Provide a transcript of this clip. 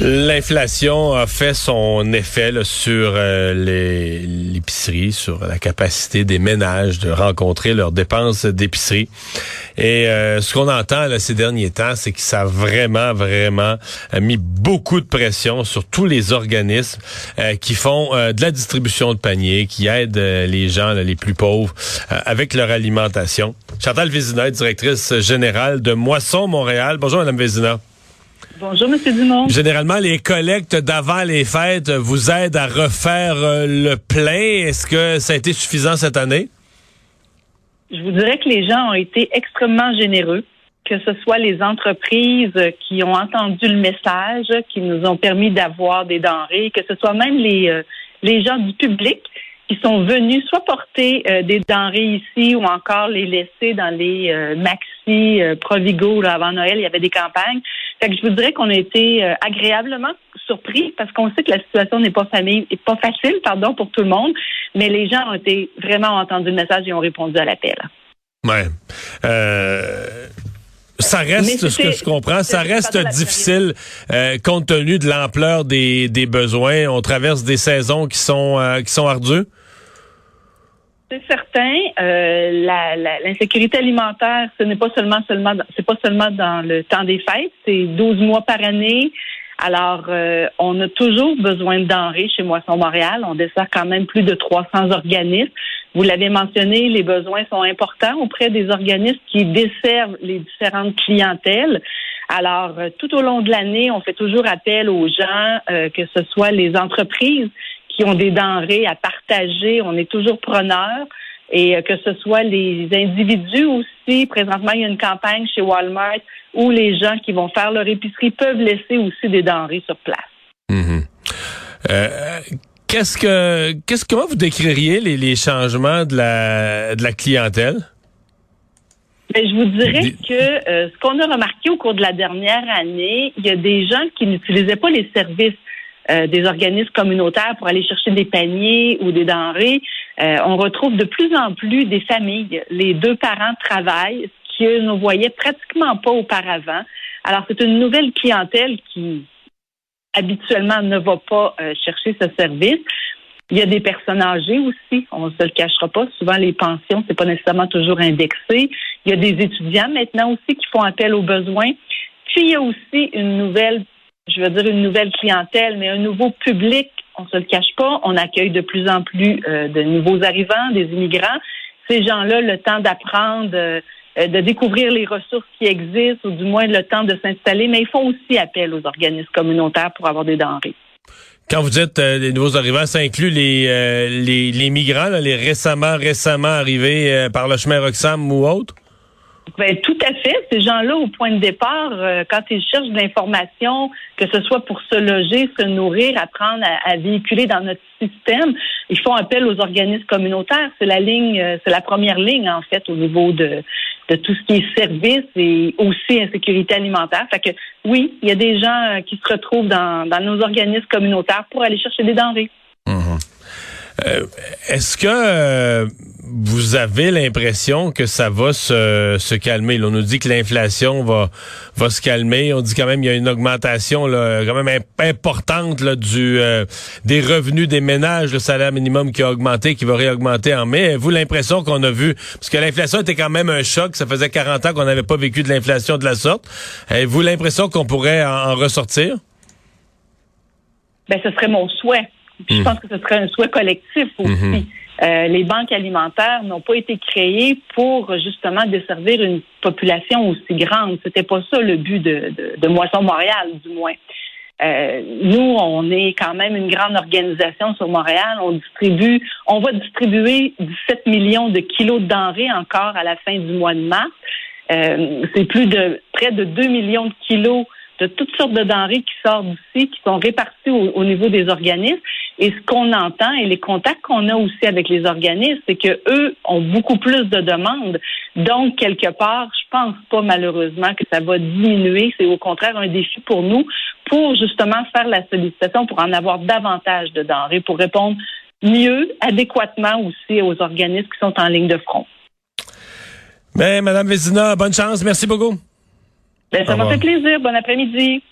L'inflation a fait son effet sur euh, l'épicerie, sur la capacité des ménages de rencontrer leurs dépenses d'épicerie. Et euh, ce qu'on entend là, ces derniers temps, c'est que ça a vraiment, vraiment mis beaucoup de pression sur tous les organismes euh, qui font de la distribution de paniers, qui aident les gens les plus pauvres avec leur alimentation. Chantal Vézina, directrice générale de Moisson Montréal. Bonjour, Madame Vézina. Bonjour, M. Dumont. Généralement, les collectes d'avant les fêtes vous aident à refaire euh, le plein. Est-ce que ça a été suffisant cette année? Je vous dirais que les gens ont été extrêmement généreux, que ce soit les entreprises qui ont entendu le message, qui nous ont permis d'avoir des denrées, que ce soit même les, euh, les gens du public qui sont venus soit porter euh, des denrées ici ou encore les laisser dans les maxi Provigo avant Noël. Il y avait des campagnes. Fait que je vous dirais qu'on a été euh, agréablement surpris parce qu'on sait que la situation n'est pas famille, pas facile, pardon, pour tout le monde, mais les gens ont été vraiment entendu le message et ont répondu à l'appel. Ouais. Euh, ça reste, ce que je comprends, ça reste difficile euh, compte tenu de l'ampleur des, des besoins. On traverse des saisons qui sont qui sont ardues. C'est certain. Euh, l'insécurité alimentaire, ce n'est pas seulement seulement c'est pas seulement dans le temps des fêtes, c'est 12 mois par année. Alors, euh, on a toujours besoin de denrées chez Moisson Montréal. On dessert quand même plus de 300 organismes. Vous l'avez mentionné, les besoins sont importants auprès des organismes qui desservent les différentes clientèles. Alors, euh, tout au long de l'année, on fait toujours appel aux gens, que ce soit les entreprises qui ont des denrées à partager. On est toujours preneur. Et euh, que ce soit les individus aussi, présentement, il y a une campagne chez Walmart où les gens qui vont faire leur épicerie peuvent laisser aussi des denrées sur place. Mm-hmm. Euh, qu'est-ce que, qu'est-ce comment vous décririez les, changements de la, de la clientèle? Ben, je vous dirais que euh, ce qu'on a remarqué au cours de la dernière année, il y a des gens qui n'utilisaient pas les services euh, des organismes communautaires pour aller chercher des paniers ou des denrées. Euh, on retrouve de plus en plus des familles. Les deux parents travaillent, ce que nous voyait pratiquement pas auparavant. Alors, c'est une nouvelle clientèle qui habituellement ne va pas euh, chercher ce service. Il y a des personnes âgées aussi, on ne se le cachera pas. Souvent, les pensions, c'est pas nécessairement toujours indexé. Il y a des étudiants maintenant aussi qui font appel aux besoins. Puis, il y a aussi une nouvelle je veux dire, une nouvelle clientèle, mais un nouveau public. On se le cache pas. On accueille de plus en plus euh, de nouveaux arrivants, des immigrants. Ces gens-là, le temps d'apprendre, euh, de découvrir les ressources qui existent, ou du moins le temps de s'installer, mais ils font aussi appel aux organismes communautaires pour avoir des denrées. Quand vous dites euh, les nouveaux arrivants, ça inclut les, les, les, migrants, les récemment récemment arrivés par le chemin Roxham ou autre? Ben, tout à fait. Ces gens-là, au point de départ, euh, quand ils cherchent de l'information, que ce soit pour se loger, se nourrir, apprendre à, véhiculer dans notre système, ils font appel aux organismes communautaires. C'est la ligne, euh, c'est la première ligne, en fait, au niveau de, de tout ce qui est service et aussi insécurité alimentaire. Fait que oui, il y a des gens euh, qui se retrouvent dans, dans nos organismes communautaires pour aller chercher des denrées. Mmh. Est-ce que vous avez l'impression que ça va se, calmer? on nous dit que l'inflation va, va se calmer. On dit quand même qu'il y a une augmentation là, quand même importante là, du, euh, des revenus des ménages, le salaire minimum qui a augmenté, qui va réaugmenter en mai. Avez-vous l'impression qu'on a vu, parce que l'inflation était quand même un choc, ça faisait 40 ans qu'on n'avait pas vécu de l'inflation de la sorte. Avez-vous l'impression qu'on pourrait en, ressortir? Ben, ce serait mon souhait. Je hmm. pense que ce serait un souhait collectif aussi. Hmm. Euh, les banques alimentaires n'ont pas été créées pour justement desservir une population aussi grande. C'était pas ça le but de, de, Moisson Montréal, du moins. Euh, nous, on est quand même une grande organisation sur Montréal. On distribue, on va distribuer 17 millions de kilos de denrées encore à la fin du mois de mars. Euh, c'est plus de près de 2 millions de kilos de toutes sortes de denrées qui sortent d'ici, qui sont réparties au, niveau des organismes. Et ce qu'on entend et les contacts qu'on a aussi avec les organismes, c'est que eux ont beaucoup plus de demandes. Donc, quelque part, je pense pas malheureusement que ça va diminuer. C'est au contraire un défi pour nous pour justement faire la sollicitation pour en avoir davantage de denrées, pour répondre mieux, adéquatement aussi aux organismes qui sont en ligne de front. Mais ben, Madame Vézina, bonne chance. Merci beaucoup. Ben, ça m'a fait plaisir. Bon après-midi.